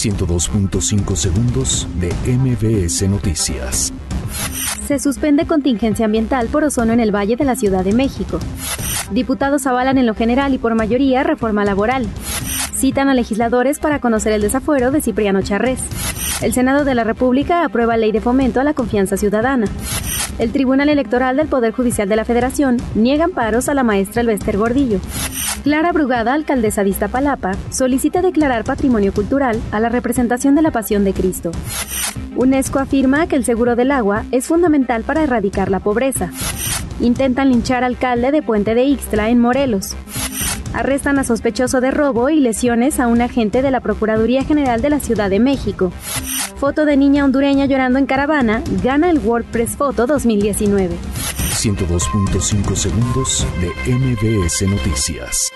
102.5 segundos de MBS Noticias. Se suspende contingencia ambiental por ozono en el Valle de la Ciudad de México. Diputados avalan en lo general y por mayoría reforma laboral. Citan a legisladores para conocer el desafuero de Cipriano Charrés. El Senado de la República aprueba ley de fomento a la confianza ciudadana. El Tribunal Electoral del Poder Judicial de la Federación niega amparos a la maestra Elvester Gordillo. Clara Brugada, alcaldesa de Iztapalapa, solicita declarar patrimonio cultural a la representación de la Pasión de Cristo. UNESCO afirma que el seguro del agua es fundamental para erradicar la pobreza. Intentan linchar alcalde de Puente de Ixtla en Morelos. Arrestan a sospechoso de robo y lesiones a un agente de la Procuraduría General de la Ciudad de México. Foto de niña hondureña llorando en caravana gana el WordPress Photo 2019. 102.5 segundos de MBS Noticias.